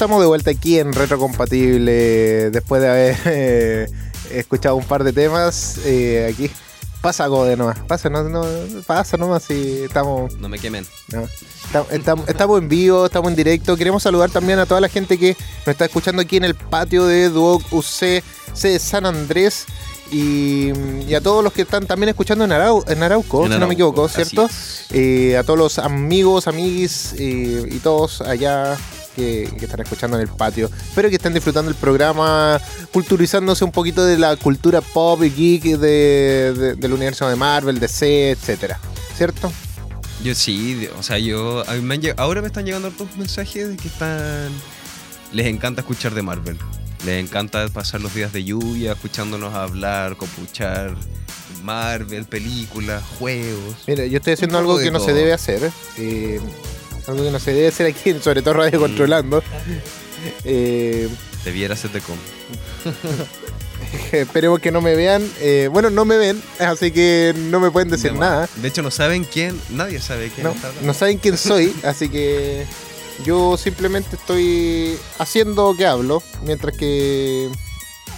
estamos de vuelta aquí en Retrocompatible después de haber eh, escuchado un par de temas. eh, aquí pasa Gode nomás, pasa, no, no, pasa nomás y estamos, No me quemen. no. Estamos, estamos- en vivo, estamos en directo. Queremos saludar también a toda la gente que nos está escuchando aquí en el patio de Duoc UC C de San Andrés. Y, y a todos los que están también escuchando en, Arau- en Arauco, En si no me equivoco, ¿cierto? Eh, a todos los amigos, amiguis eh, y todos allá que, que están escuchando en el patio. Espero que estén disfrutando el programa, culturizándose un poquito de la cultura pop y geek de- de- del universo de Marvel, DC, etcétera. ¿Cierto? Yo sí, o sea, yo. a mí me han lleg- ahora me están llegando otros mensajes de que están. Les encanta escuchar de Marvel. Les encanta pasar los días de lluvia escuchándonos hablar, copuchar. Marvel, películas, juegos. Mira, yo estoy haciendo algo que no se debe hacer. eh, algo que no se debe hacer aquí, sobre todo Radio Mm. Controlando. Eh, Debiera ser de com. esperemos que no me vean. Eh, bueno, no me ven, así que no me pueden decir De- nada. De hecho, no saben quién. Nadie sabe quién No, no saben quién soy, así que yo simplemente estoy haciendo que hablo mientras que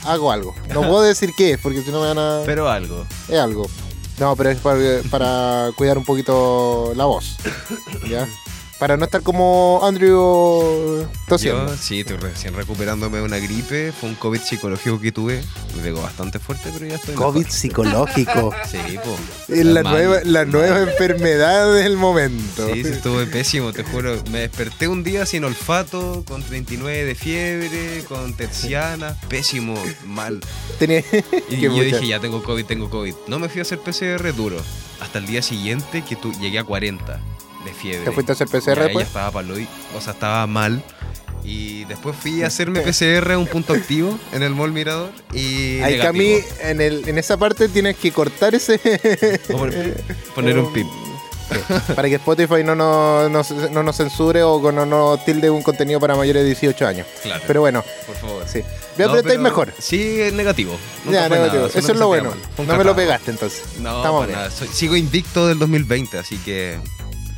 hago algo. No puedo decir qué es, porque si no me van a... Pero algo. Es algo. No, pero es para, para cuidar un poquito la voz. ¿Ya? Para no estar como Andrew tosiendo. Yo sí, estoy recién recuperándome de una gripe. Fue un COVID psicológico que tuve. Me pegó bastante fuerte, pero ya estoy. COVID mejor. psicológico. Sí, po. Es la, nueva, la nueva enfermedad del momento. Sí, sí, estuve pésimo, te juro. Me desperté un día sin olfato, con 39 de fiebre, con terciana. Pésimo, mal. Tenía- Y yo mucha- dije, ya tengo COVID, tengo COVID. No me fui a hacer PCR duro. Hasta el día siguiente que tú, llegué a 40 de fiebre. ¿Te fuiste a hacer PCR Ya, después? Ya estaba paloy, o sea, estaba mal. Y después fui a hacerme PCR a un punto activo en el Mall Mirador y Hay que a mí, en, el, en esa parte tienes que cortar ese... Poner, poner un pip. para que Spotify no nos, no, no nos censure o no nos tilde un contenido para mayores de 18 años. Claro, Pero bueno, por favor. sí. Ya, pero estáis mejor. Sí, es negativo. Nunca Ya, fue negativo. nada, solo Eso es lo bueno. No me lo pegaste entonces. No, Estamos bien. nada. Soy- sigo invicto del 2020, así que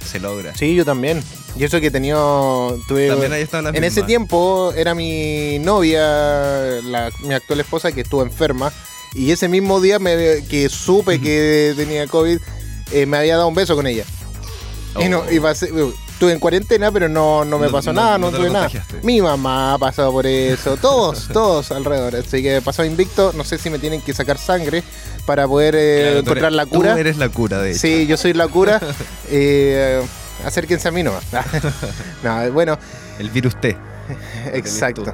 se logra. Sí, yo también. Y eso que he tenido. Tuve, También ahí están las en ese tiempo era mi novia, la- mi actual esposa, que estuvo enferma. Y ese mismo día me, que supe que tenía COVID, eh, me había dado un beso con ella. Y, no, Oh. y pasé- estuve en cuarentena, pero no, no me No- pasó no- nada, no tuve nada. Mi mamá ha pasado por eso, todos, todos alrededor. Así que pasó invicto. No sé si me tienen que sacar sangre para poder eh, Claro, encontrar eres- la cura. Tú eres la cura, de hecho. Sí, yo soy la cura. Eh, acérquense a mí nomás. no, bueno, El virus T. exacto.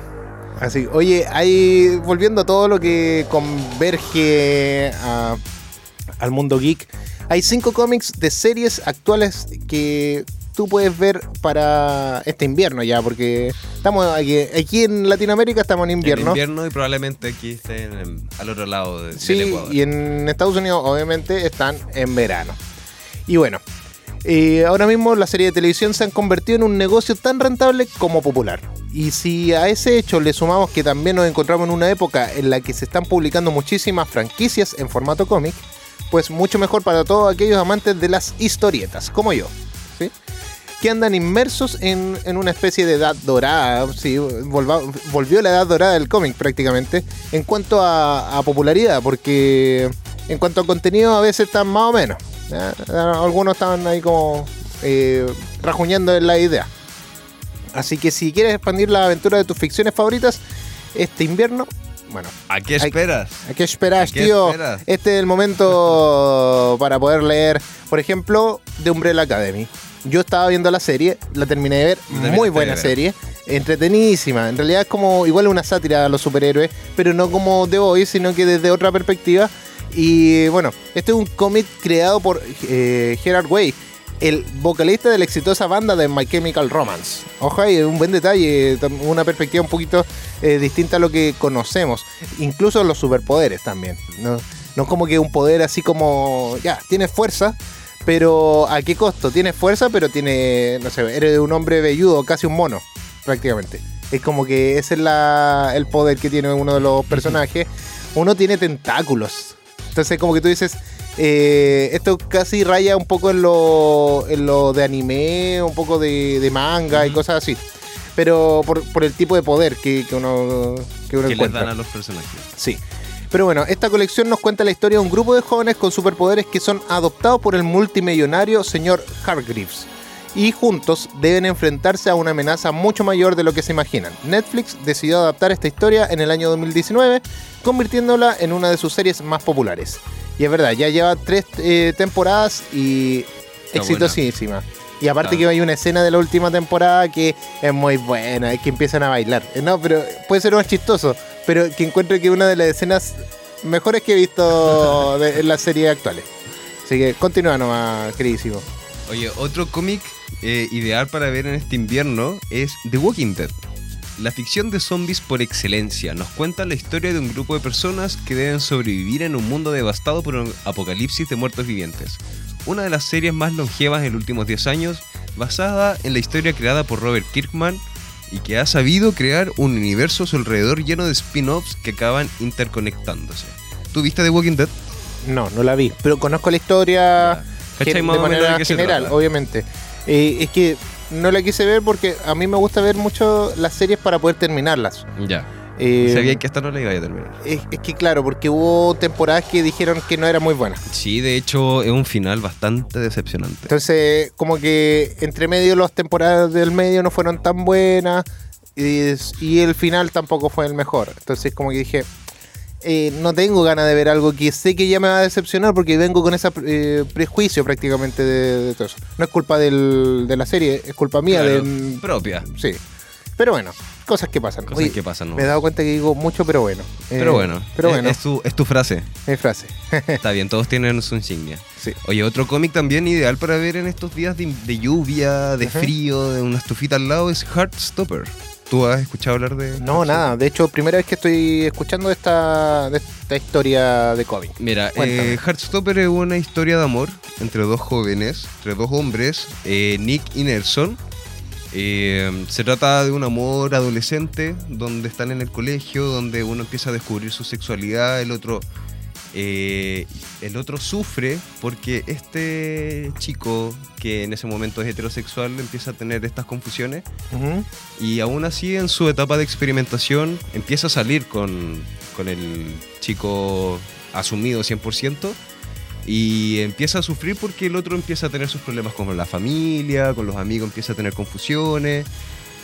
Así, oye, ahí volviendo a todo lo que converge a- al mundo geek, hay cinco cómics de series actuales que tú puedes ver para este invierno ya, porque estamos aquí, aquí en Latinoamérica estamos en invierno. En invierno y probablemente aquí estén en- al otro lado de, del Sí, Ecuador. y en Estados Unidos obviamente están en verano. Y bueno, eh, ahora mismo las series de televisión se han convertido en un negocio tan rentable como popular. Y si a ese hecho le sumamos que también nos encontramos en una época en la que se están publicando muchísimas franquicias en formato cómic, pues mucho mejor para todos aquellos amantes de las historietas, como yo, que andan inmersos en, en una especie de edad dorada, sí, volva- volvió la edad dorada del cómic prácticamente, en cuanto a, a popularidad, porque en cuanto a contenido a veces están más o menos. ¿ya? Algunos estaban ahí como eh, rajuñando en la idea. Así que si quieres expandir la aventura de tus ficciones favoritas, este invierno, bueno, ¿A qué esperas? ¿A qué esperas, ¿A qué tío? esperas? Este es el momento para poder leer, por ejemplo, The Umbrella Academy. Yo estaba viendo la serie, la terminé de ver, muy buena serie, entretenidísima. En realidad es como igual una sátira a los superhéroes, pero no como The Boys, sino que desde otra perspectiva. Y bueno, este es un cómic creado por eh, Gerard Way, el vocalista de la exitosa banda de My Chemical Romance. Ojo, ahí, un buen detalle, una perspectiva un poquito eh, distinta a lo que conocemos. Incluso los superpoderes también. No, no es como que un poder así como, ya, tienes fuerza, pero ¿a qué costo? Tienes fuerza, pero tiene, no sé, eres un hombre velludo, casi un mono, prácticamente. Es como que ese es la- el poder que tiene uno de los personajes. Uno tiene tentáculos. Entonces como que tú dices, eh, esto casi raya un poco en lo, en lo de anime, un poco de, de manga y cosas así. pero por, por el tipo de poder que, que uno, que uno Que encuentra. dan a los personajes. Sí. Pero bueno, esta colección nos cuenta la historia de un grupo de jóvenes con superpoderes que son adoptados por el multimillonario señor Hargreaves. Y juntos deben enfrentarse a una amenaza mucho mayor de lo que se imaginan. Netflix decidió adaptar esta historia en el año 2019, convirtiéndola en una de sus series más populares. Y es verdad, ya lleva tres eh, temporadas y Está exitosísima. Y aparte Ah. que hay una escena de la última temporada que es muy buena, es que empiezan a bailar. Eh, No, pero puede ser más chistoso, pero que encuentro que una de las escenas mejores que he visto de- en las series actuales. Así que continúa nomás, queridísimo. Oye, otro cómic eh, ideal para ver en este invierno es The Walking Dead. La ficción de zombies por excelencia nos cuenta la historia de un grupo de personas que deben sobrevivir en un mundo devastado por un apocalipsis de muertos vivientes. Una de las series más longevas en los últimos 10 años, basada en la historia creada por Robert Kirkman y que ha sabido crear un universo a su alrededor lleno de spin-offs que acaban interconectándose. ¿Tú viste The Walking Dead? No, no la vi, pero conozco la historia ¿Cachai gen- más de manera general, obviamente. Eh, es que no la quise ver porque a mí me gusta ver mucho las series para poder terminarlas. Ya. Eh, Sabía que esta no la iba a terminar. es, es que claro, porque hubo temporadas que dijeron que no era muy buena. Sí, de hecho es un final bastante decepcionante. Entonces, como que entre medio las temporadas del medio no fueron tan buenas y, y el final tampoco fue el mejor. Entonces, como que dije, eh, no tengo ganas de ver algo que sé que ya me va a decepcionar porque vengo con ese prejuicio prácticamente de, de todo eso. No es culpa del- de la serie, es culpa mía. Claro, de, propia. sí. Pero bueno, cosas que pasan. Cosas Oye, que pasan. ¿no? Me he dado cuenta que digo mucho, pero bueno. Eh, Pero bueno, Pero es- bueno, Es, tu, es tu frase. mi frase. Está bien, todos tienen su insignia. Sí. Oye, otro cómic también ideal para ver en estos días de, de lluvia, de Ajá. frío, de una estufita al lado es Heartstopper. ¿Tú has escuchado hablar de.? No, nada. De hecho, primera vez que estoy escuchando esta, de esta historia de cómic. Mira, eh, Heartstopper es una historia de amor entre dos jóvenes, entre dos hombres, eh, Nick y Nelson. Eh, se trata de un amor adolescente donde están en el colegio, donde uno empieza a descubrir su sexualidad, el otro, eh, el otro sufre porque este chico que en ese momento es heterosexual empieza a tener estas confusiones. Y aún así en su etapa de experimentación empieza a salir con, con el chico asumido 100% y empieza a sufrir porque el otro empieza a tener sus problemas con la familia, con los amigos, empieza a tener confusiones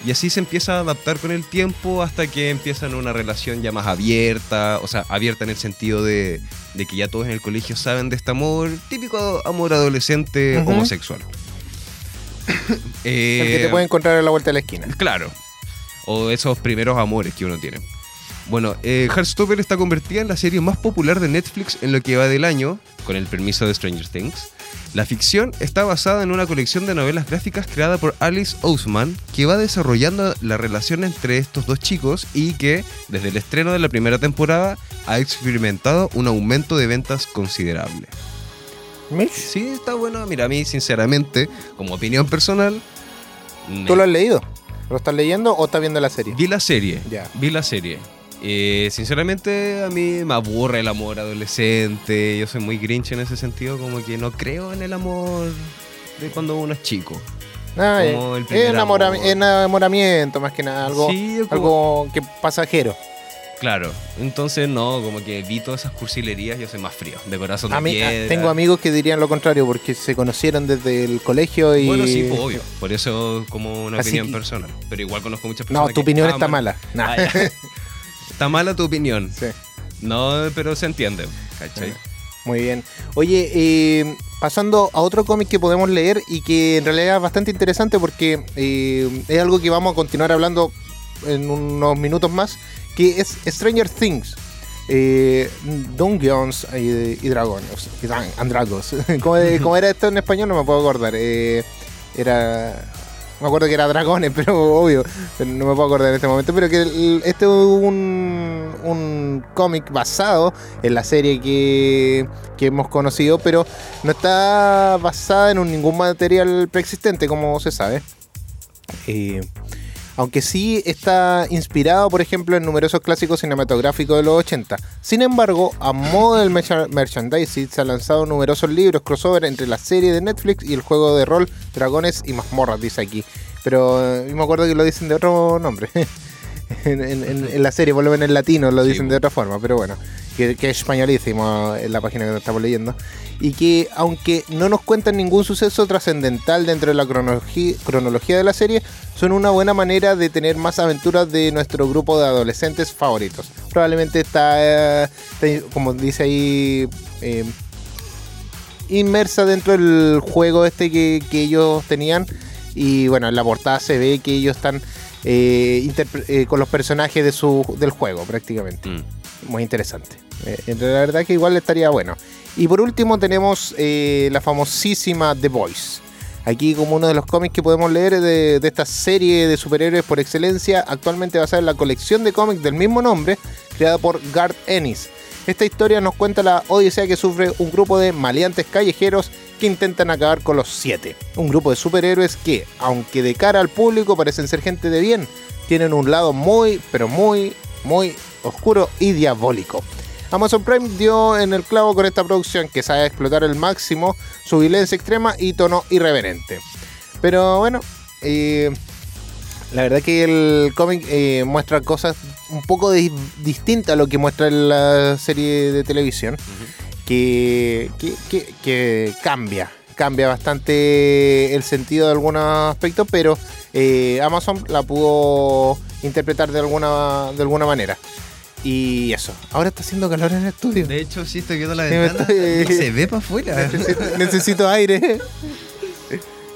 y así se empieza a adaptar con el tiempo hasta que empiezan una relación ya más abierta, o sea, abierta en el sentido de, de que ya todos en el colegio saben de este amor, típico amor adolescente homosexual. El que Eh, te puede encontrar a la vuelta de la esquina. Claro. O esos primeros amores que uno tiene. Bueno, eh, Heartstopper está convertida en la serie más popular de Netflix en lo que va del año, con el permiso de Stranger Things. La ficción está basada en una colección de novelas gráficas creada por Alice Ousman, que va desarrollando la relación entre estos dos chicos y que, desde el estreno de la primera temporada, ha experimentado un aumento de ventas considerable. Mitch, Sí, está bueno. Mira, a mí, sinceramente, como opinión personal, me- ¿Tú lo has leído? ¿Lo estás leyendo o estás viendo la serie? Vi la serie. Ya. Vi la serie. Eh, sinceramente, a mí me aburre el amor adolescente. Yo soy muy grinch en ese sentido, como que no creo en el amor de cuando uno es chico. Ah, Como eh, el primer enamora- amor. enamoramiento, más que nada. Algo, Sí, como- algo que pasajero. Claro. Entonces, no, como que vi todas esas cursilerías, yo soy más frío, de corazón de A mí, a- piedra. tengo amigos que dirían lo contrario porque se conocieron desde el colegio y. Bueno, sí, pues, obvio. Por eso, como una Así opinión que- personal. Pero igual conozco muchas personas. No, tu que opinión está mala. Nah. Ah. Está mala tu opinión. Sí. No, pero se entiende. ¿Cachai? Muy bien. Oye, eh, pasando a otro cómic que podemos leer y que en realidad es bastante interesante porque eh, es algo que vamos a continuar hablando en unos minutos más, que es Stranger Things. Eh, Dungeons y, y Dragones. Y dran- and Dragons. ¿Cómo, cómo era esto en español? No me puedo acordar. Eh, era. Me acuerdo que era dragones, pero obvio, no me puedo acordar en este momento. Pero que el- este es un, un cómic basado en la serie que, que hemos conocido, pero no está basada en ningún material preexistente, como se sabe. Eh, aunque sí está inspirado, por ejemplo, en numerosos clásicos cinematográficos de los 80. Sin embargo, a modo del mercha- merchandising, se han lanzado numerosos libros crossover entre la serie de Netflix y el juego de rol Dragones y Mazmorras, dice aquí. Pero eh, me acuerdo que lo dicen de otro nombre. en, en- en- en la serie, por lo menos en latino, lo dicen de otra forma, pero bueno, que, que es españolísimo en la página que estamos leyendo. Y que, aunque no nos cuentan ningún suceso trascendental dentro de la cronología, de la serie, son una buena manera de tener más aventuras de nuestro grupo de adolescentes favoritos. Probablemente está, eh, está, como dice ahí, eh, inmersa dentro del juego este que, que ellos tenían. Y bueno, en la portada se ve que ellos están eh, eh, con los personajes de su, del juego prácticamente. Mm. Muy interesante. Eh, la verdad que igual estaría bueno. Y por último tenemos la famosísima The Voice. Aquí como uno de los cómics que podemos leer de, de esta serie de superhéroes por excelencia, actualmente basada en la colección de cómics del mismo nombre, creada por Garth Ennis. Esta historia nos cuenta la odisea que sufre un grupo de maleantes callejeros que intentan acabar con los siete. Un grupo de superhéroes que, aunque de cara al público parecen ser gente de bien, tienen un lado muy, pero muy, muy oscuro y diabólico. Amazon Prime dio en el clavo con esta producción que sabe explotar al máximo su violencia extrema y tono irreverente. Pero bueno, eh, la verdad que el cómic eh, muestra cosas un poco di- distintas a lo que muestra la serie de televisión, que, que, que- que cambia, cambia bastante el sentido de algunos aspectos, pero eh, Amazon la pudo interpretar de alguna, de alguna manera. Y eso, ahora está haciendo calor en el estudio. De hecho, sí estoy viendo la ventana. estoy- se ve para afuera. Necesito, necesito aire.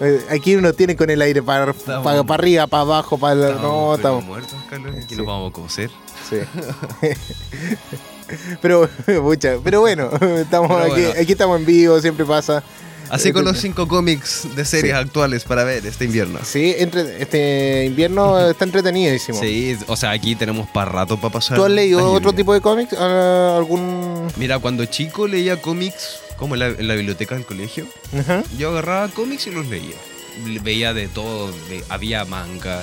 Eh, Aquí uno tiene con el aire para, Estamos- para, para arriba, para abajo, para Estamos, no, estamos. muertos, Carlos. Aquí Sí. nos vamos a coser. Sí. pero, pucha, pero bueno, estamos Pero aquí, bueno. aquí estamos en vivo, siempre pasa. Así Eh, con los sí. cinco cómics de series Sí. actuales para ver este invierno. Sí, entre, este invierno está entretenidísimo. Sí, o sea, aquí tenemos para rato para pasar. ¿Tú has leído otro lluvia. tipo de cómics? ¿Algún...? Mira, cuando chico leía cómics, como en la, en la biblioteca del colegio, yo agarraba cómics y los leía. Le- Veía de todo, de- había manga,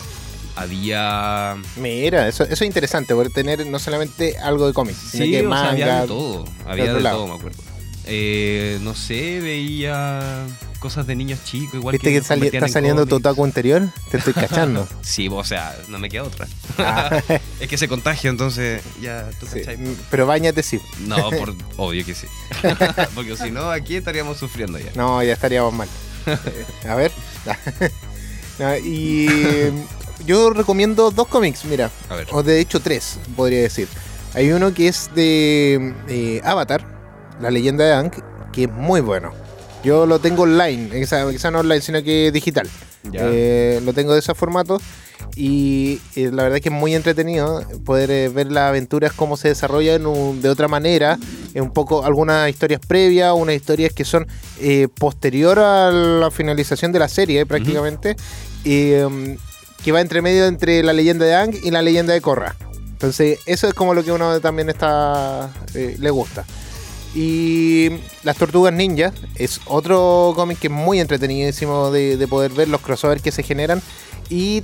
había... Mira, eso, eso es interesante, poder tener no solamente algo de cómics, sino Sí, que o sea, había manga. de todo, había de todo, me acuerdo. Eh, no sé, veía cosas de niños chicos, igual ¿Viste que sali- convertían está en saliendo tu cómics. otaku interior? Te estoy cachando. Sí, o sea, no me queda otra. Ah, Es que se contagia, entonces ya tú sí, cachai. Pero bañate sí. No, por, obvio que sí. Porque si no, aquí estaríamos sufriendo ya. No, ya estaríamos mal. A ver. No, y yo recomiendo dos cómics, mira. A ver. O de hecho tres, podría decir. Hay uno que es de eh, Avatar, la leyenda de Aang, que es muy bueno. Yo lo tengo online, quizá, quizá no online, sino que digital. Ya. Eh, lo tengo de ese formato y eh, la verdad que es muy entretenido poder eh, ver las aventuras cómo se desarrollan un- de otra manera, un poco algunas historias previas, unas historias que son eh, posterior a la finalización de la serie prácticamente, em, que va entre medio entre la leyenda de Ang y la leyenda de Korra. Entonces eso es como lo que uno también está eh, le gusta. Y Las Tortugas Ninja es otro cómic que es muy entretenidísimo de, de poder ver los crossovers que se generan. Y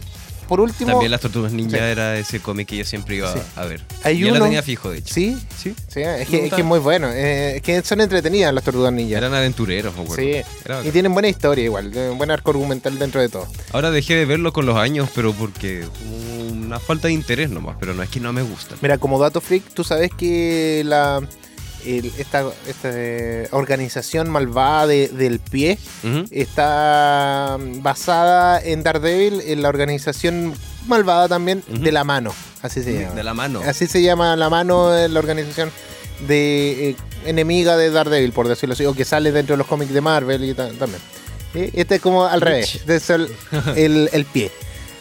por último, También las Tortugas Ninja Sí. era ese cómic que yo siempre iba Sí. a ver. Hay yo uno- la tenía fijo, de hecho. sí, Sí. sí, es, que, es que es muy bueno. eh, es que son entretenidas las Tortugas Ninja. Eran aventureros, me acuerdo. Sí, Era y tienen buena historia igual, eh, buen arco argumental dentro de todo. Ahora dejé de verlo con los años, pero porque una falta de interés nomás, pero no es que no me gusta. Mira, como dato freak, tú sabes que la el- esta, esta, eh, organización malvada de- del pie está basada en Daredevil, en la organización malvada también de la mano, así se llama. De la mano. Así se llama la mano la organización de eh, enemiga de Daredevil, por decirlo así, o que sale dentro de los cómics de Marvel y ta- también. Y Este es como al revés, este es el, el- el pie,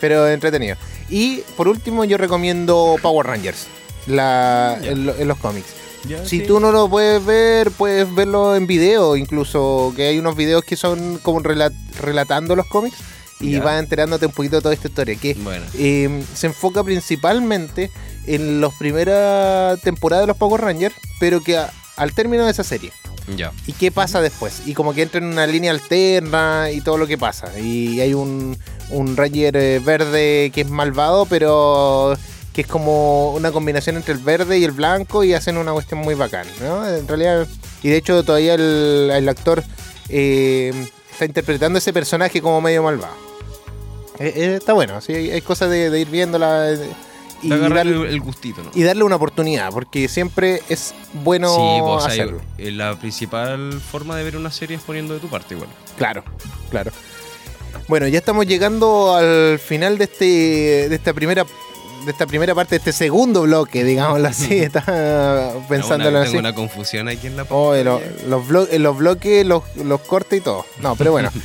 pero entretenido. Y por último yo recomiendo Power Rangers, la, en, en los cómics. Ya, Si sí. tú no lo puedes ver, puedes verlo en video, incluso que hay unos videos que son como rela- relatando los cómics y Ya. vas enterándote un poquito de toda esta historia, que Bueno. eh, se enfoca principalmente en las primeras temporadas de los Power Rangers, pero que a- al término de esa serie. Ya. ¿Y qué pasa después? Y como que entra en una línea alterna y todo lo que pasa. Y hay un, un Ranger eh, verde que es malvado, pero que es como una combinación entre el verde y el blanco y hacen una cuestión muy bacán, ¿no? En realidad, y de hecho todavía el, el actor eh, está interpretando ese personaje como medio malvado. Eh, eh, está bueno, sí, hay, hay cosas de, de ir viéndola y darle, el, gustito, ¿no? y darle una oportunidad, porque siempre es bueno sí, pues, hacerlo. eh, la principal forma de ver una serie es poniendo de tu parte, igual. Claro, claro. Bueno, ya estamos llegando al final de este de esta primera de esta primera parte de este segundo bloque, digámoslo así, está pensándolo así. tengo una confusión aquí en la Oh, lo- los, blo- los bloques, los, los cortes y todo. No, pero bueno.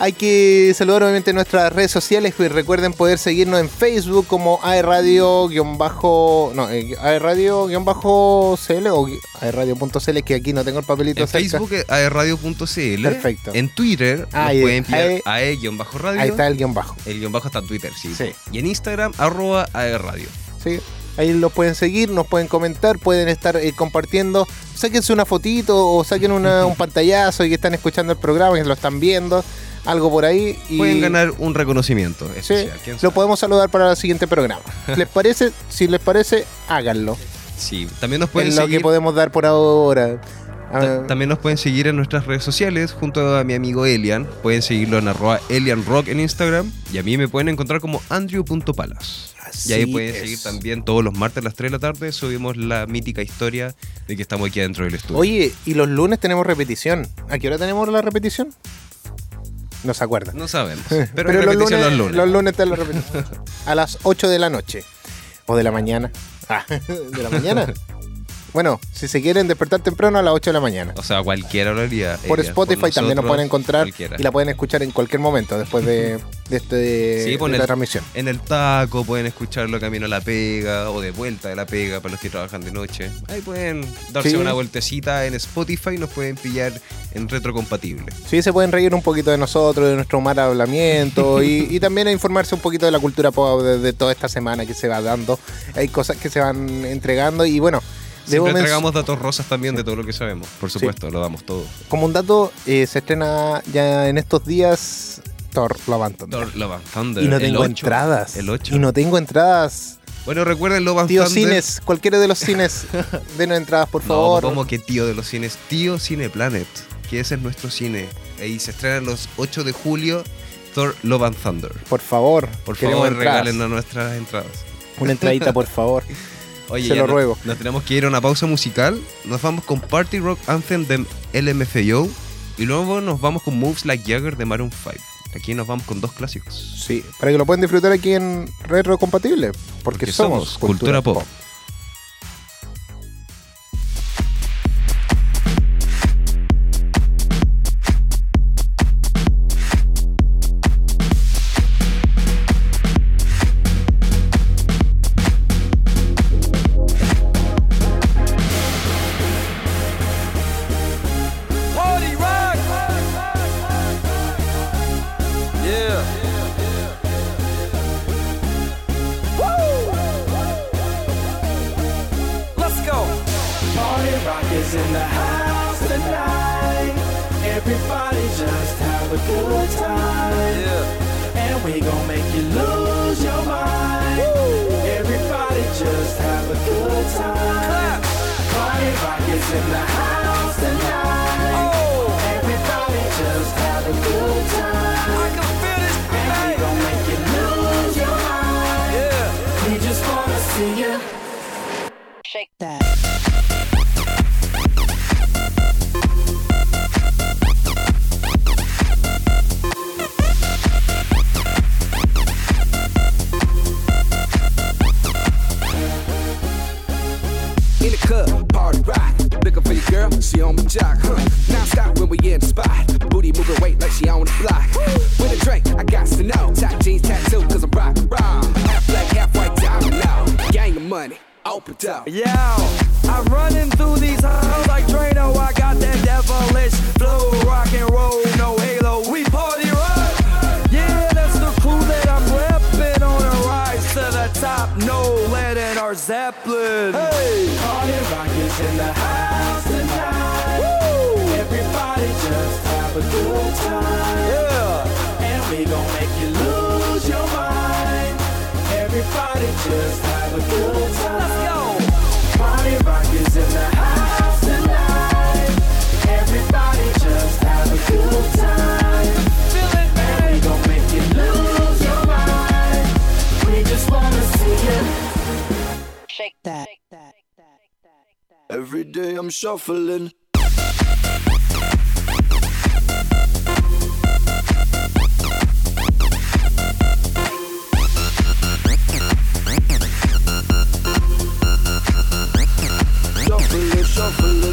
Hay que saludar obviamente nuestras redes sociales y recuerden poder seguirnos en Facebook como aerradio-bajo, no, eh, aerradio-cl o aerradio.cl que aquí no tengo el papelito En cerca. Facebook aerradio.cl. Perfecto. En Twitter Ah, nos y- pueden ahí- ae-radio. Ahí está el guion bajo. El guion bajo está en Twitter, sí. Sí. Y en Instagram, arroba aerradio. ¿sí? Ahí los pueden seguir, nos pueden comentar, pueden estar eh, compartiendo. Sáquense una fotito o saquen una- un pantallazo y que están escuchando el programa, que lo están viendo, algo por ahí. Y Pueden ganar un reconocimiento Sí, especial. ¿quién lo podemos saludar para el siguiente programa. ¿Les parece? Si les parece, háganlo. Sí, también nos pueden es lo seguir. que podemos dar por ahora. Ta- Ah, También nos pueden seguir en nuestras redes sociales junto a mi amigo Elian. Pueden seguirlo en arroba ElianRock en Instagram. Y a mí me pueden encontrar como Andrew.palas. Y ahí pueden es. seguir también todos los martes a las 3 de la tarde. Subimos la mítica historia de que estamos aquí adentro del estudio. Oye, y los lunes tenemos repetición. ¿A qué hora tenemos la repetición? No se acuerda. No sabemos. Pero, Pero, los, lunes, los lunes. los lunes está la repetición. A las 8 de la noche. O de la mañana. Ah, ¿de la mañana? Bueno, si se quieren despertar temprano a las 8 de la mañana. O sea, cualquier horaria. Por Spotify también nos pueden encontrar cualquiera. y la pueden escuchar en cualquier momento después de, de, este, Sí, de pon la transmisión. En el taco pueden escucharlo camino a la pega o de vuelta de la pega para los que trabajan de noche. Ahí pueden darse Sí. una vueltecita en Spotify y nos pueden pillar en retrocompatible. Sí, se pueden reír un poquito de nosotros, de nuestro mal hablamiento y, y también a informarse un poquito de la cultura pop de, de toda esta semana que se va dando. Hay cosas que se van entregando y bueno, debo Siempre entregamos datos rosas también de todo lo que sabemos. Por supuesto, lo damos todo. como un dato, eh, se estrena ya en estos días Thor Love and Thunder. Thor, Love and Thunder, Y no tengo 8, entradas. El 8. Y no tengo entradas. Bueno, recuerden Love and Tío Thunder. Cines, cualquiera de los cines, denos entradas, por No, favor. como que tío de los cines, tío Cine Planet, que ese es nuestro cine. Ahí se estrena los 8 de julio Thor Love and Thunder. Por favor, Por favor, regálenos nuestras entradas. Una entradita, por favor. Oye, Se lo no- ruego. Nos tenemos que ir a una pausa musical. Nos vamos con Party Rock Anthem de LMFAO. Y luego nos vamos con Moves Like Jagger de Maroon 5. Aquí nos vamos con dos clásicos. Sí, para que lo puedan disfrutar aquí en Retro Compatible. Porque, Porque somos, somos Cultura Pop. A good time. Yeah. And we gon' make you lose your mind. Everybody just have a good time. Clap. Party rock is in the house tonight. Every day I'm shuffling. Shuffling, shuffling.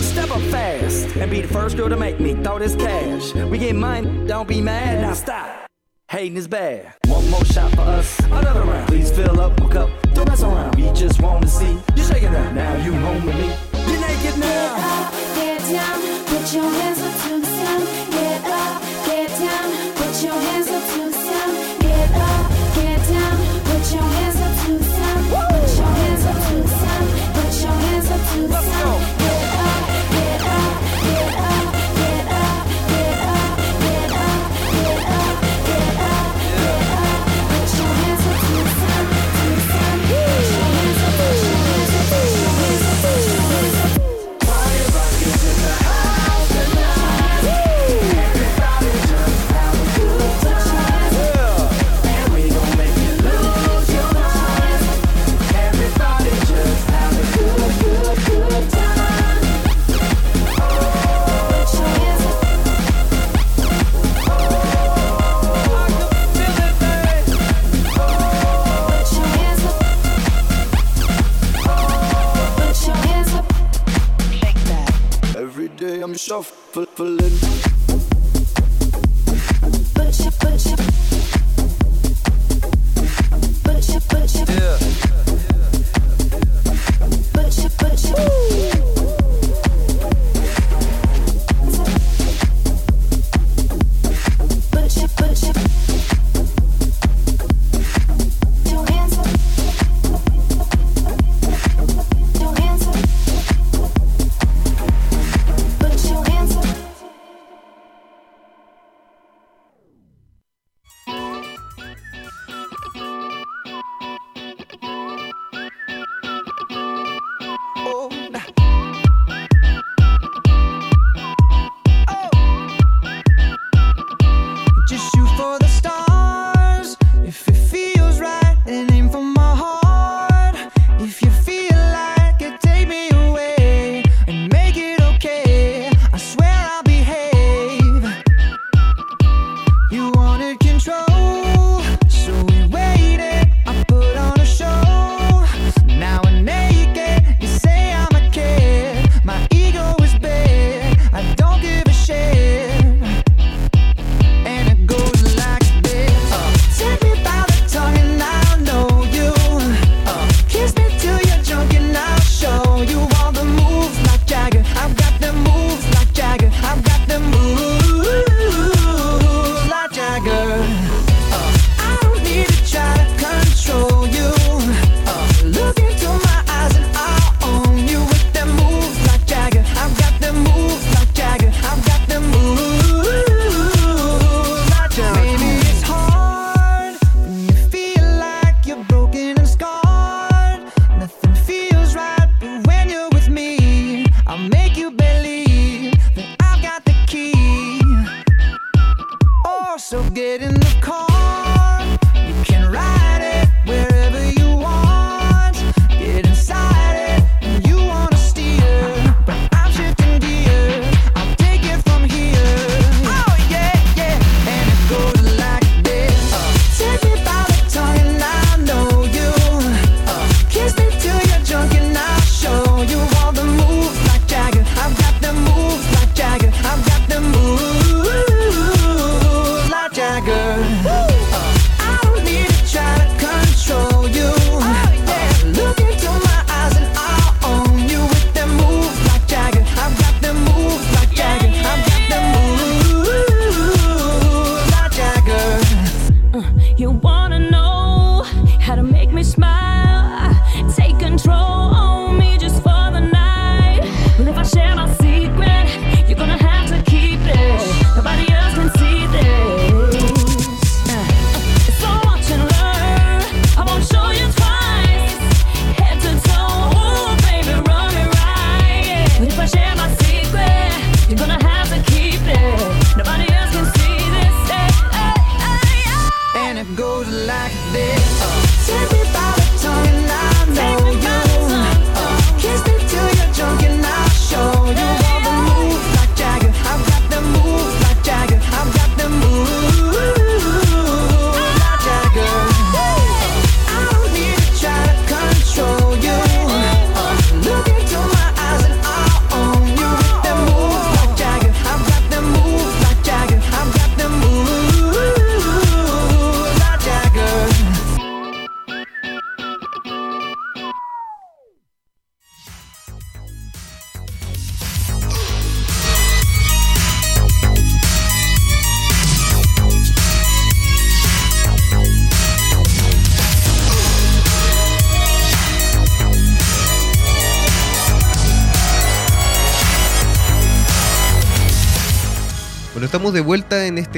Step up fast and be the first girl to make me throw this cash. We get mine, don't be mad. Now stop. Hating is bad. One more shot for us, another round. Please fill up my cup, don't mess around. We just want to see you shaking that. Now you home with me. You're naked now. Get up, get down, put your hands up to the sound. Get up, get down, put your hands up to the sound. fulfilling.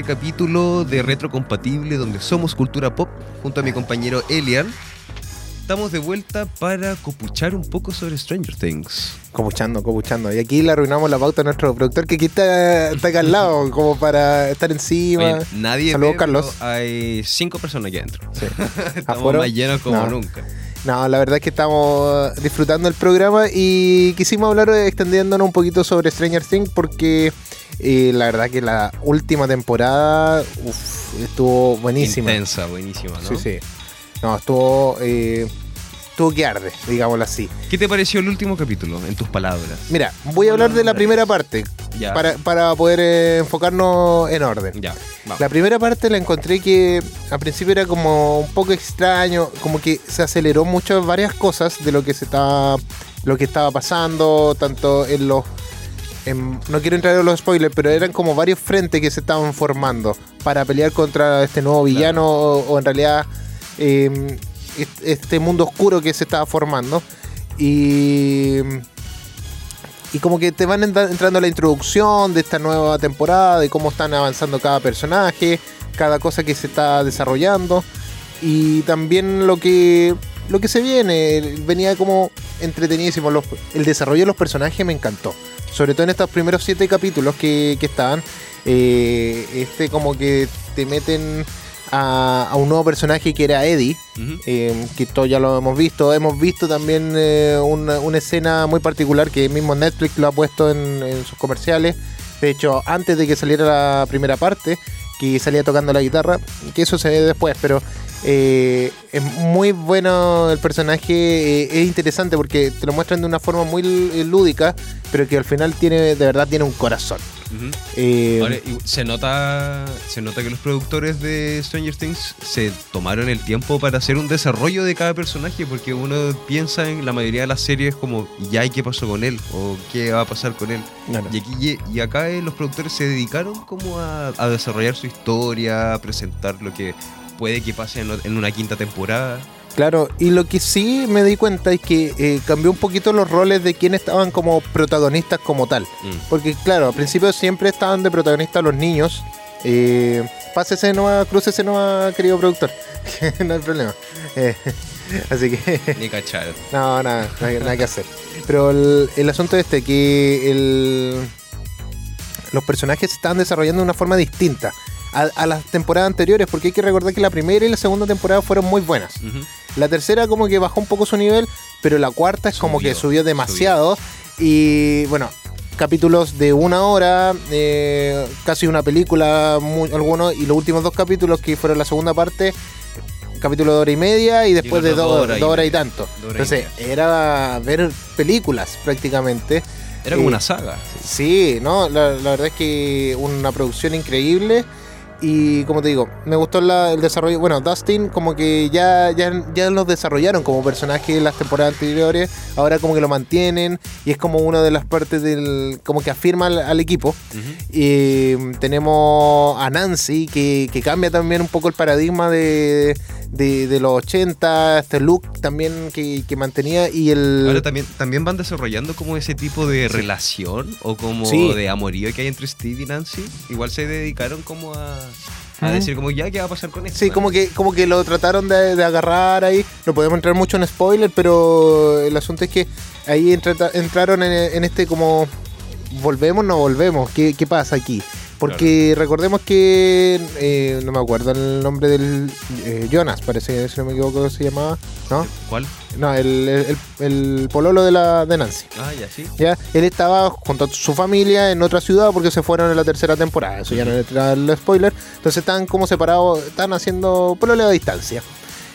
Este capítulo de Retrocompatible donde somos cultura pop junto a mi compañero Elian. Estamos de vuelta para copuchar un poco sobre Stranger Things. Copuchando, copuchando. Y aquí le arruinamos la pauta a nuestro productor que aquí está, está acá al lado, como para estar encima. Oye, nadie Saludos, ve, Carlos. Hay cinco personas aquí adentro. Sí. Estamos más llenos como No. nunca. No, la verdad es que estamos disfrutando el programa y quisimos hablar eh, extendiéndonos un poquito sobre Stranger Things porque eh, la verdad que la última temporada uf, estuvo buenísima. Intensa, buenísima, ¿no? Sí, sí. No, estuvo, eh, estuvo que arde, digámoslo así. ¿Qué te pareció el último capítulo, en tus palabras? Mira, voy a hablar de la primera parte Ya. para, para poder eh, enfocarnos en orden. Ya. La primera parte la encontré que al principio era como un poco extraño, como que se aceleró mucho varias cosas de lo que se estaba, lo que estaba pasando, tanto en los, en- no quiero entrar en los spoilers, pero eran como varios frentes que se estaban formando para pelear contra este nuevo villano o, o en realidad eh, est- este mundo oscuro que se estaba formando y y como que te van entra- entrando la introducción de esta nueva temporada, de cómo están avanzando cada personaje, cada cosa que se está desarrollando. Y también lo que lo que se viene, venía como entretenidísimo. Los- el desarrollo de los personajes me encantó. Sobre todo en estos primeros siete capítulos que, que estaban. eh, este como que te meten a, a un nuevo personaje que era Eddie eh, que todos ya lo hemos visto. Hemos visto también eh, una, una escena muy particular que mismo Netflix lo ha puesto en, en sus comerciales. De hecho, antes de que saliera la primera parte, que salía tocando la guitarra, que eso se ve después, pero eh, es muy bueno el personaje, es interesante porque te lo muestran de una forma muy lúdica, pero que al final tiene de verdad tiene un corazón. Ujú. Eh, Ahora, y se nota se nota que los productores de Stranger Things se tomaron el tiempo para hacer un desarrollo de cada personaje porque uno piensa en la mayoría de las series como ya qué pasó con él o qué va a pasar con él no, no. y aquí y acá eh, los productores se dedicaron como a, a desarrollar su historia a presentar lo que puede que pase en, en una quinta temporada Claro, y lo que sí me di cuenta es que eh, cambió un poquito los roles de quienes estaban como protagonistas como tal. Mm. Porque claro, al principio siempre estaban de protagonistas los niños. Eh, pásese nomás, crucese nomás, querido productor. no hay problema. Eh, así que... ni cacharon No, nada, nada, nada que hacer. Pero el, el asunto es este, que el, los personajes se estaban desarrollando de una forma distinta a, a las temporadas anteriores, porque hay que recordar que la primera y la segunda temporada fueron muy buenas. Ujú. La tercera como que bajó un poco su nivel, pero la cuarta es como Subió, que subió demasiado. Y bueno, capítulos de una hora, eh, casi una película, muy, algunos, y los últimos dos capítulos que fueron la segunda parte, capítulo de hora y media y después de dos horas y tanto. Y Entonces era ver películas prácticamente. era como Eh, una saga Sí, no, la, la verdad es que una producción increíble. Y como te digo, me gustó la- el desarrollo. Bueno, Dustin, como que ya, ya, ya los desarrollaron como personaje en las temporadas anteriores. Ahora, como que lo mantienen. Y es como una de las partes del. Como que afirma al, al equipo. Mm, tenemos a Nancy, que, que cambia también un poco el paradigma de, de, de los 80. Este look también que, que mantenía. Y el. Ahora también, también van desarrollando como ese tipo de relación o como Sí. de amorío que hay entre Steve y Nancy. Igual se dedicaron como a, a Ujú. decir como ya qué va a pasar con esto. Sí, como que, como que lo trataron de, de agarrar ahí. No podemos entrar mucho en spoiler, pero el asunto es que ahí entra- entraron en, en este como volvemos, no volvemos. ¿Qué, qué pasa aquí? Porque recordemos que eh, no me acuerdo el nombre del eh, Jonas, parece, si no me equivoco, se llamaba. ¿No? ¿Cuál? No, el, el, el pololo de la de Nancy. Ah, ya sí. ¿ya? Él estaba junto a su familia en otra ciudad porque se fueron en la tercera temporada. Eso ya no entra el spoiler. Entonces están como separados, están haciendo pololeo a distancia.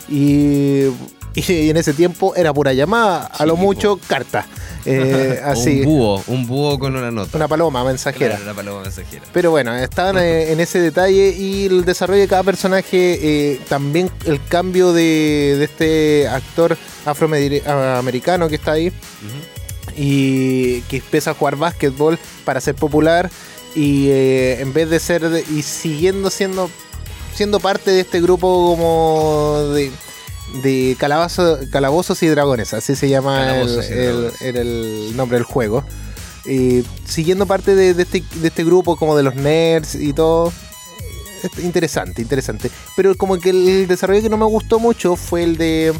Y, y en ese tiempo era pura llamada, a lo mucho carta. Eh, O así, un búho, un búho con una nota. una paloma mensajera. Claro, una paloma mensajera. Pero bueno, estaban eh, en ese detalle y el desarrollo de cada personaje, eh, también el cambio de, de este actor afroamericano que está ahí y que empieza a jugar básquetbol para ser popular y eh, en vez de ser de- y siguiendo siendo siendo parte de este grupo como de de calabazo- calabozos y dragones así se llama el, el- dragones. el- el nombre del juego eh, siguiendo parte de, de este, de este grupo como de los nerds y todo. Es interesante, interesante. Pero como que el desarrollo que no me gustó mucho fue el de...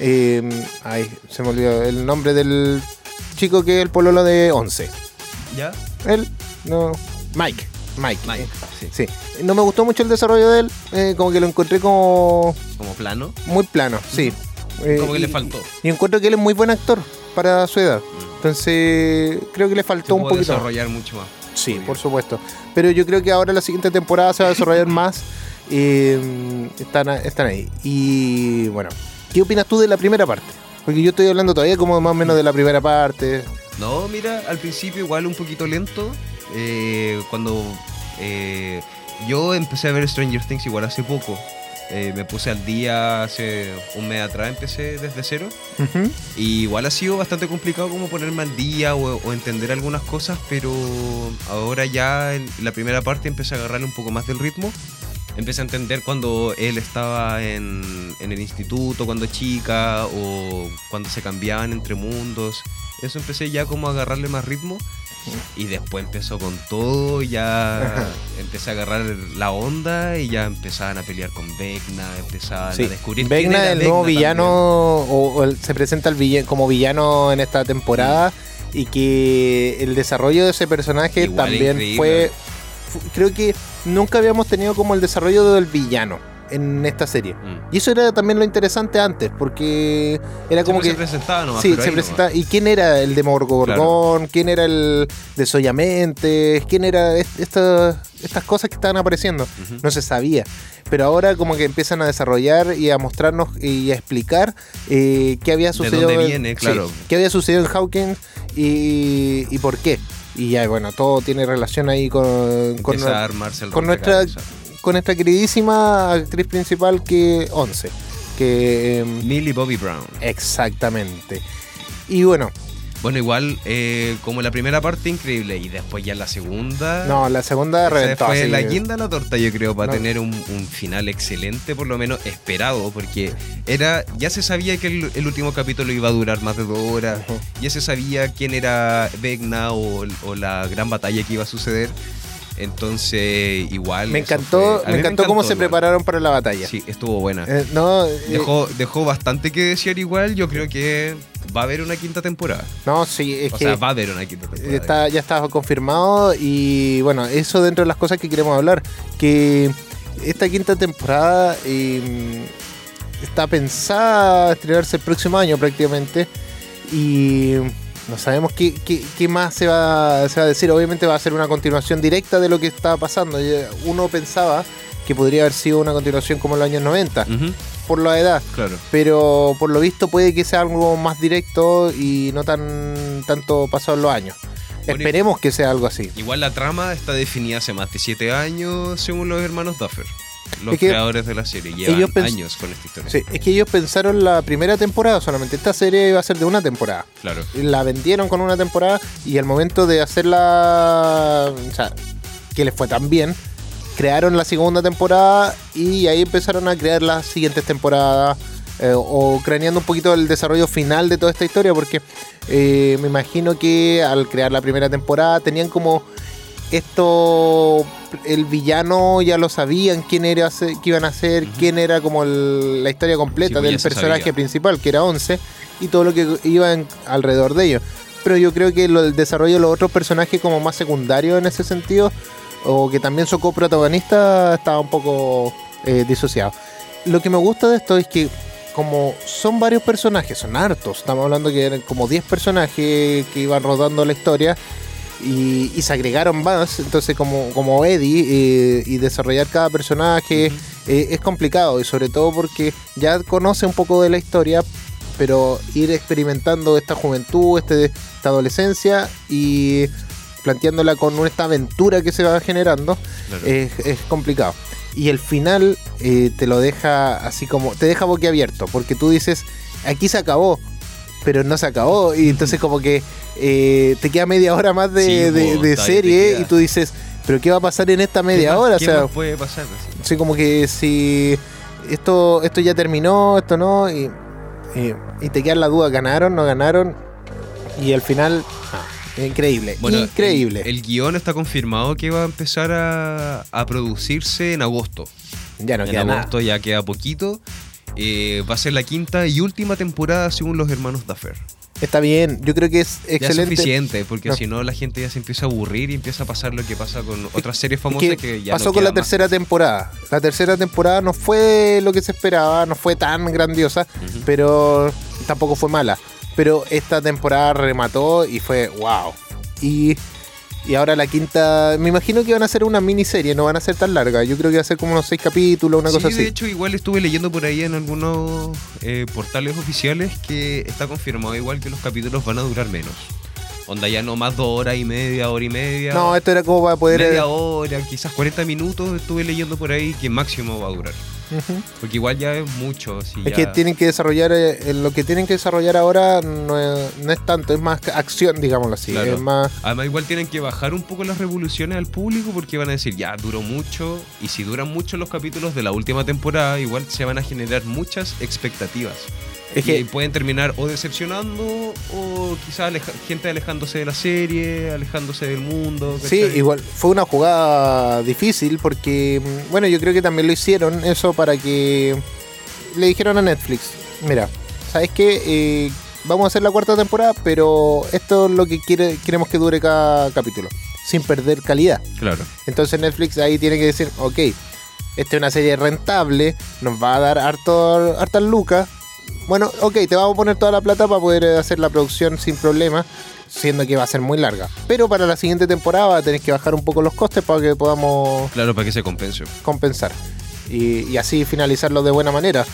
eh, ay, se me olvidó el nombre del chico que es el pololo de 11. ¿Ya? Él, no. Mike. Mike. Mike, eh, sí. sí. No me gustó mucho el desarrollo de él. eh, como que lo encontré como Como plano. muy plano, sí. Eh, Como que le faltó. Y encuentro que él es muy buen actor para su edad. Entonces, creo que le Se faltó un puede poquito. desarrollar mucho más. Sí, por supuesto. Pero yo creo que ahora la siguiente temporada se va a desarrollar más. están, están ahí. Y bueno, ¿qué opinas tú de la primera parte? Porque yo estoy hablando todavía como más o menos de la primera parte. No, mira, al principio igual un poquito lento. Eh, cuando eh, yo empecé a ver Stranger Things igual hace poco. eh, me puse al día hace un mes atrás, empecé desde cero. Ujú. Y igual ha sido bastante complicado como ponerme al día o, o entender algunas cosas, pero ahora ya en la primera parte empecé a agarrarle un poco más del ritmo. Empecé a entender cuando él estaba en, en el instituto, cuando chica, o cuando se cambiaban entre mundos. Eso empecé ya como a agarrarle más ritmo. Y después empezó con todo, ya empecé a agarrar la onda y ya empezaban a pelear con Vecna, empezaban Sí. a descubrir Vecna, el nuevo villano, o, o el- se presenta el villa- como villano en esta temporada. Y que el desarrollo de ese personaje Igual también fue, fu- Creo que nunca habíamos tenido como el desarrollo del villano en esta serie. Mm. Y eso era también lo interesante antes, porque era como Siempre que. se presentaba nomás, Sí, se presentaba. ¿Y quién era el de Morgogorgón? ¿Quién era el de Soyamente? ¿Quién era est- esta- estas cosas que estaban apareciendo? No se sabía. Pero ahora como que empiezan a desarrollar y a mostrarnos y a explicar eh, qué había sucedido. dónde en- viene, sí, claro. qué había sucedido en Hawkins y, y por qué. Y ya, bueno, todo tiene relación ahí con, con, nuestra. Con nuestra queridísima actriz principal que 11. Que em, Millie Bobby Brown. exactamente. Y bueno, Bueno, igual, eh, como la primera parte, increíble. Y después ya la segunda. no, la segunda reventó. fue la guinda la torta, yo creo, para No. tener un, un final excelente, por lo menos esperado, porque era ya se sabía que el, el último capítulo iba a durar más de dos horas, ya se sabía quién era Vecna o, o la gran batalla que iba a suceder. Entonces, igual. Me encantó, me encantó cómo se prepararon para la batalla. Sí, estuvo buena. Eh, no, eh, Dejó, dejó bastante que desear igual. Yo creo que va a haber una quinta temporada. no, sí, es o que sea, va a haber una quinta temporada. está, ya está confirmado y bueno, eso dentro de las cosas que queremos hablar, que esta quinta temporada eh, está pensada a estrenarse el próximo año prácticamente y no sabemos qué, qué- qué más se va, se va a decir. Obviamente va a ser una continuación directa de lo que está pasando. Ya Uno pensaba que podría haber sido una continuación como en los años 90, Ujú, por la edad. claro. pero por lo visto puede que sea algo más directo y no tan tanto pasado en los años. Bueno, Esperemos que sea algo así. Igual la trama está definida hace más de 7 años, según los hermanos Duffer, los Es que creadores de la serie. Llevan años con esta historia. Sí, es que ellos pensaron la primera temporada solamente. Esta serie iba a ser de una temporada. Claro. La vendieron con una temporada y al momento de hacerla, o sea, que les fue tan bien, crearon la segunda temporada y ahí empezaron a crear las siguientes temporadas. eh, o craneando un poquito el desarrollo final de toda esta historia porque eh, me imagino que al crear la primera temporada tenían como esto el villano ya lo sabían quién era qué iban a hacer quién era como el- la historia completa Sí, pues del personaje sabía. principal que era 11 y todo lo que iba en- alrededor de ellos. Pero yo creo que lo- el desarrollo de los otros personajes como más secundarios en ese sentido o que también son coprotagonistas estaba un poco eh, disociado. Lo que me gusta de esto es que como son varios personajes, son hartos, estamos hablando que eran como 10 personajes que iban rodando la historia y, y se agregaron más, entonces como, como Eddie eh, y desarrollar cada personaje eh, es complicado y sobre todo porque ya conoce un poco de la historia, pero ir experimentando esta juventud, este, esta adolescencia y planteándola con esta aventura que se va generando claro. es, es complicado. Y el final eh, te lo deja así como, te deja boquiabierto, porque tú dices, aquí se acabó, pero no se acabó, y entonces como que eh, te queda media hora más de, Sí, serie y tú dices, pero ¿qué va a pasar en esta ¿Qué media hora? O ¿Qué sea, puede pasar? Así. así como que si esto, esto ya terminó, esto no, y, y- y te queda la duda, ¿ganaron, no ganaron? Y al final, Increíble, Bueno, increíble. El, el guion está confirmado que va a empezar a, a producirse en agosto. ya no en queda nada. agosto ya queda poquito. Eh, va a ser la quinta y última temporada según los hermanos Duffer. Está bien, yo creo que es Ya es excelente. suficiente, porque No. si no la gente ya se empieza a aburrir y empieza a pasar lo que pasa con otras series Es famosas que que, ya pasó no con la más. tercera temporada. La tercera temporada no fue lo que se esperaba, no fue tan grandiosa, pero tampoco fue mala. Pero esta temporada remató y fue wow. Y, y ahora la quinta, me imagino que van a ser una miniserie, no van a ser tan largas. Yo creo que va a ser como unos seis capítulos, una sí, cosa de así. hecho, igual estuve leyendo por ahí en algunos eh, portales oficiales que está confirmado igual que los capítulos van a durar menos. Onda ya no más dos horas y media, hora y media. No, esto era como para poder... media hora, quizás 40 minutos estuve leyendo por ahí que máximo va a durar. Porque igual ya es mucho. si Es ya- que tienen que desarrollar, eh, lo que tienen que desarrollar ahora no es, no es tanto, es más acción, digámoslo así. Claro. Es más... Además, igual tienen que bajar un poco las revoluciones al público porque van a decir, ya, duró mucho. Y si duran mucho los capítulos de la última temporada, igual se van a generar muchas expectativas. Es y que- pueden terminar o decepcionando o quizás aleja- gente alejándose de la serie, alejándose del mundo. Sí, igual fue una jugada difícil porque, mm, bueno, yo creo que también lo hicieron eso para que le dijeron a Netflix, mira, ¿sabes qué? Eh, vamos a hacer la cuarta temporada, pero esto es lo que quiere, queremos que dure cada capítulo, sin perder calidad. Claro. Entonces Netflix ahí tiene que decir, ok, esta es una serie rentable, nos va a dar harto, hartas lucas. Bueno, ok, te vamos a poner toda la plata para poder hacer la producción sin problema, siendo que va a ser muy larga. Pero para la siguiente temporada tenés que bajar un poco los costes para que podamos Claro, para que se compense. compensar. Y, y así finalizarlo de buena manera.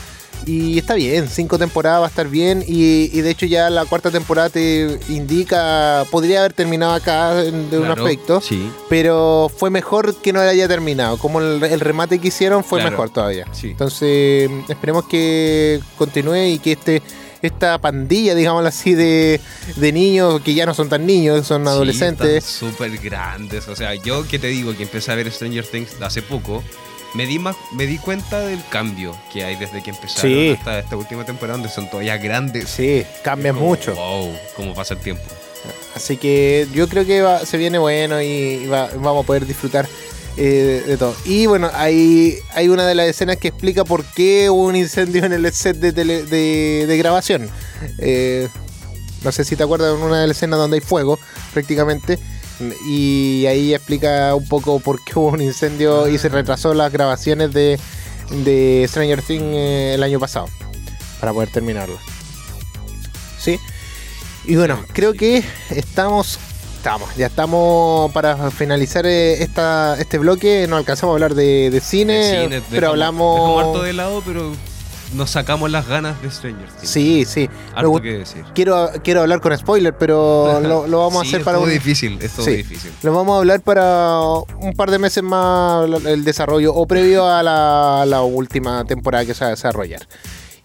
Y está bien, cinco temporadas va a estar bien. Y, y de hecho ya la cuarta temporada te indica, podría haber terminado acá en- de un Claro, aspecto Sí. pero fue mejor que no haya terminado. Como el, el remate que hicieron fue Claro, mejor todavía. sí. Entonces, esperemos que continúe y que este esta pandilla, digámoslo así, de, de niños que ya no son tan niños, son Sí, adolescentes. súper grandes. O sea, yo que te digo que empecé a ver Stranger Things hace poco, me di, más, me di cuenta del cambio que hay desde que empezaron Sí. hasta esta última temporada, donde son todavía grandes. Sí, cambian Como, mucho. Wow, cómo pasa el tiempo. Así que yo creo que va- se viene bueno y, y va- vamos a poder disfrutar eh, de todo. Y bueno, hay, hay una de las escenas que explica por qué hubo un incendio en el set de, tele- de, de grabación. Eh, no sé si te acuerdas de una de las escenas donde hay fuego, prácticamente. Y ahí explica un poco por qué hubo un incendio y se retrasó las grabaciones de, de Stranger Things eh, el año pasado. Para poder terminarla. ¿Sí? Y bueno, creo que estamos. Estamos, ya estamos para finalizar eh, esta, este bloque. No alcanzamos a hablar de, de cine, De cine, pero hablamos. harto de lado, pero nos sacamos las ganas de Stranger Things. Sí, sí. Harto gust- que decir. quiero, quiero hablar con spoiler, pero lo, lo vamos a hacer es para todo un, difícil, es todo Sí. difícil. Lo vamos a hablar para un par de meses más el desarrollo o previo a la, la última temporada que se va a desarrollar.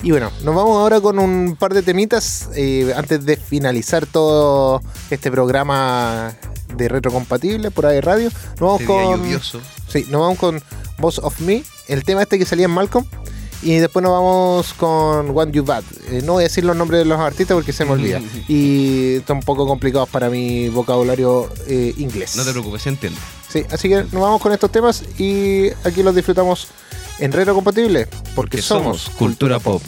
Y bueno, nos vamos ahora con un par de temitas eh, antes de finalizar todo este programa de retrocompatible por ahí radio. Nos vamos Este día con lluvioso. Sí, nos vamos con Boss of Me, el tema este que salía en Malcolm. Y después nos vamos con One You Bad. Eh, no voy a decir los nombres de los artistas porque se me olvida. y están un poco complicados para mi vocabulario eh, inglés. No te preocupes, se entiende. Sí, así que nos vamos con estos temas y aquí los disfrutamos en Retro Compatible. Porque, Que somos cultura pop.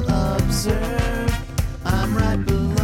will observe. I'm right below.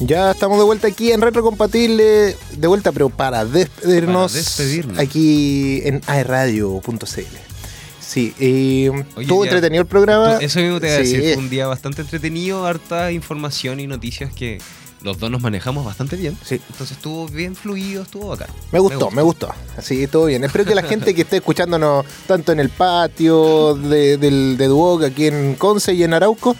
Ya estamos de vuelta aquí en Retrocompatible, de vuelta, pero para despedirnos, Para despedirnos. aquí en aerradio.cl. Sí, eh, Oye, estuvo ya- entretenido el programa. Eso mismo te iba a Sí, decir. Fue un día bastante entretenido, harta información y noticias que los dos nos manejamos bastante bien. Sí. Entonces estuvo bien fluido, estuvo bacán. Me gustó, me gustó. Así, todo bien. Espero que la gente que esté escuchándonos tanto en el patio de, del, de Duoc, aquí en Conce y en Arauco,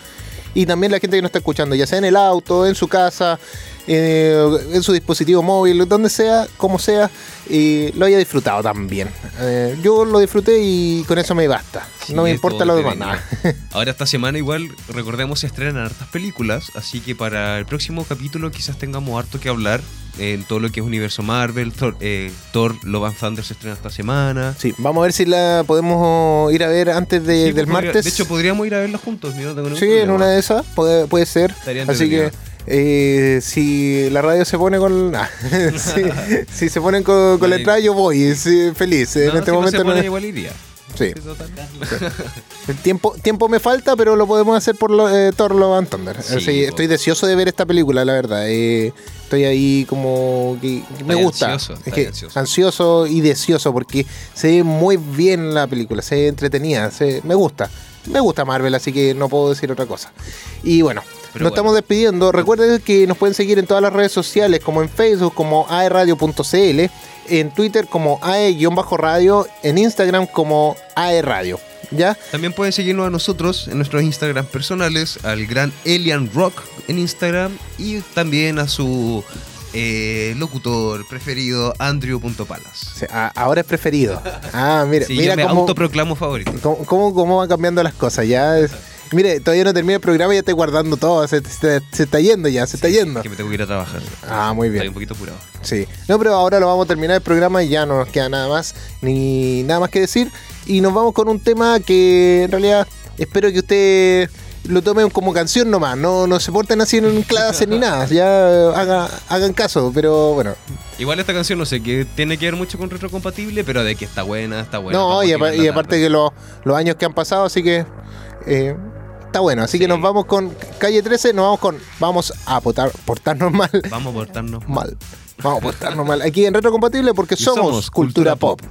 y también la gente que nos está escuchando, ya sea en el auto, en su casa, eh, en su dispositivo móvil, donde sea, como sea, eh, lo haya disfrutado también. Eh, yo lo disfruté y con eso me basta. Sí, no me importa lo demás. nada. Ahora esta semana igual, recordemos, se estrenan hartas películas, así que para el próximo capítulo quizás tengamos harto que hablar en todo lo que es universo Marvel, Thor, eh, Thor Love and Thunder se estrena esta semana. Sí, vamos a ver si la podemos ir a ver antes de- Sí, del podría- martes. De hecho, podríamos ir a verla juntos. yo no tengo Sí, en una de esas puede, puede ser. Estaría Así que eh, si la radio se pone con. ah, si, si se ponen con, con la entrada, yo voy. sí, feliz. en este si no momento se no- pone, igual iría. sí. El tiempo, tiempo me falta, pero lo podemos hacer por lo, eh, Thor Love and Thunder. Sí, Así, estoy deseoso de ver esta película, la verdad. Eh, estoy ahí como que, que me gusta. ansioso, Es que ansioso. ansioso y deseoso porque se ve muy bien la película, se ve entretenida, se, me gusta. Me gusta Marvel, así que no puedo decir otra cosa. Y bueno, Pero nos bueno. estamos despidiendo. Recuerden que nos pueden seguir en todas las redes sociales, como en Facebook, como aeradio.cl, en Twitter como ae-radio, en Instagram como aeradio. ¿Ya? También pueden seguirnos a nosotros en nuestros Instagram personales, al gran Elian Rock en Instagram y también a su eh, locutor preferido, Andrew.palas. O sea, ahora es preferido. Ah, mira, Sí, mira yo me cómo, autoproclamo favorito. cómo, cómo- cómo van cambiando las cosas. Ya es- mire, todavía no termina el programa y ya estoy guardando todo. Se, se- se está yendo ya, se está yendo. Que me tengo que ir a trabajar. Ah, muy Estoy bien. un poquito apurado. Sí. No, pero ahora lo vamos a terminar el programa y ya no nos queda nada más, ni nada más que decir. Y nos vamos con un tema que en realidad espero que usted lo tomen como canción nomás. No, no se porten así en clase ni nada. Ya haga- hagan caso, pero bueno. Igual esta canción no sé, que tiene que ver mucho con retrocompatible, pero de que está buena, está buena. no, y, aparte que los, los años que han pasado, así que eh, está bueno. Así que nos vamos con calle 13, nos vamos con. Vamos a portar- portarnos mal. Vamos a portarnos Mal. Vamos a portarnos mal. Aquí en Retrocompatible porque somos, somos cultura, cultura pop. pop.